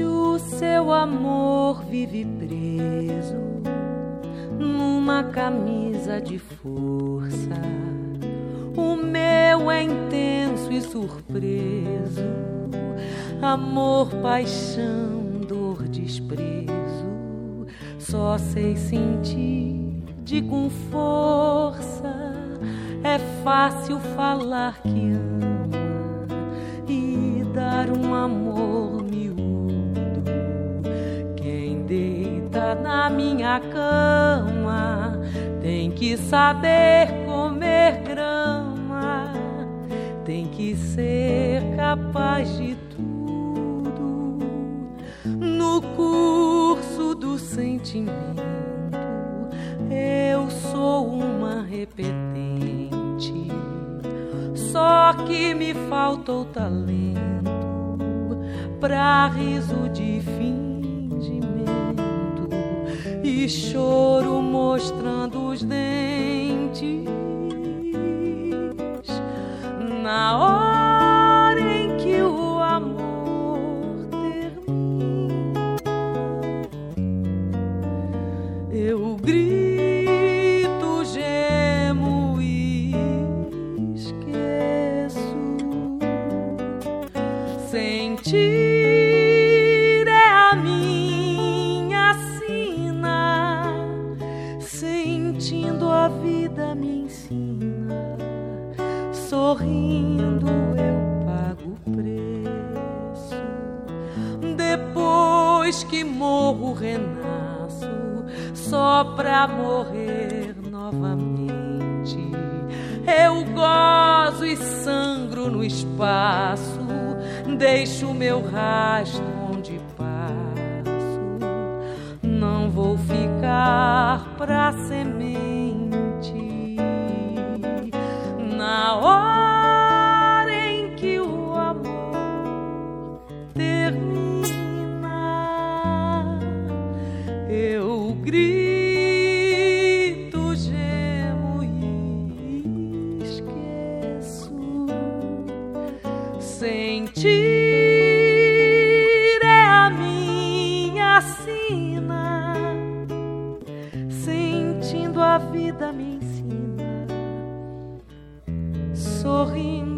O seu amor vive preso numa camisa de força, o meu é intenso e surpreso. Amor, paixão, dor, desprezo. Só sei sentir de com força. É fácil falar que ama e dar um amor minha cama. Tem que saber comer grama, tem que ser capaz de tudo. No curso do sentimento. Eu sou uma repetente, só que me faltou talento pra riso de fingimento e choro mostrando os dentes na hora em que o amor termina. Eu grito, gemo e esqueço. Sentir sorrindo eu pago o preço. Depois que morro, renasço só pra morrer novamente. Eu gozo e sangro no espaço, deixo meu rastro onde passo. Não vou ficar pra semente grito gemo e esqueço. Sentir é a minha sina. Sentindo a vida me ensina. Sorrindo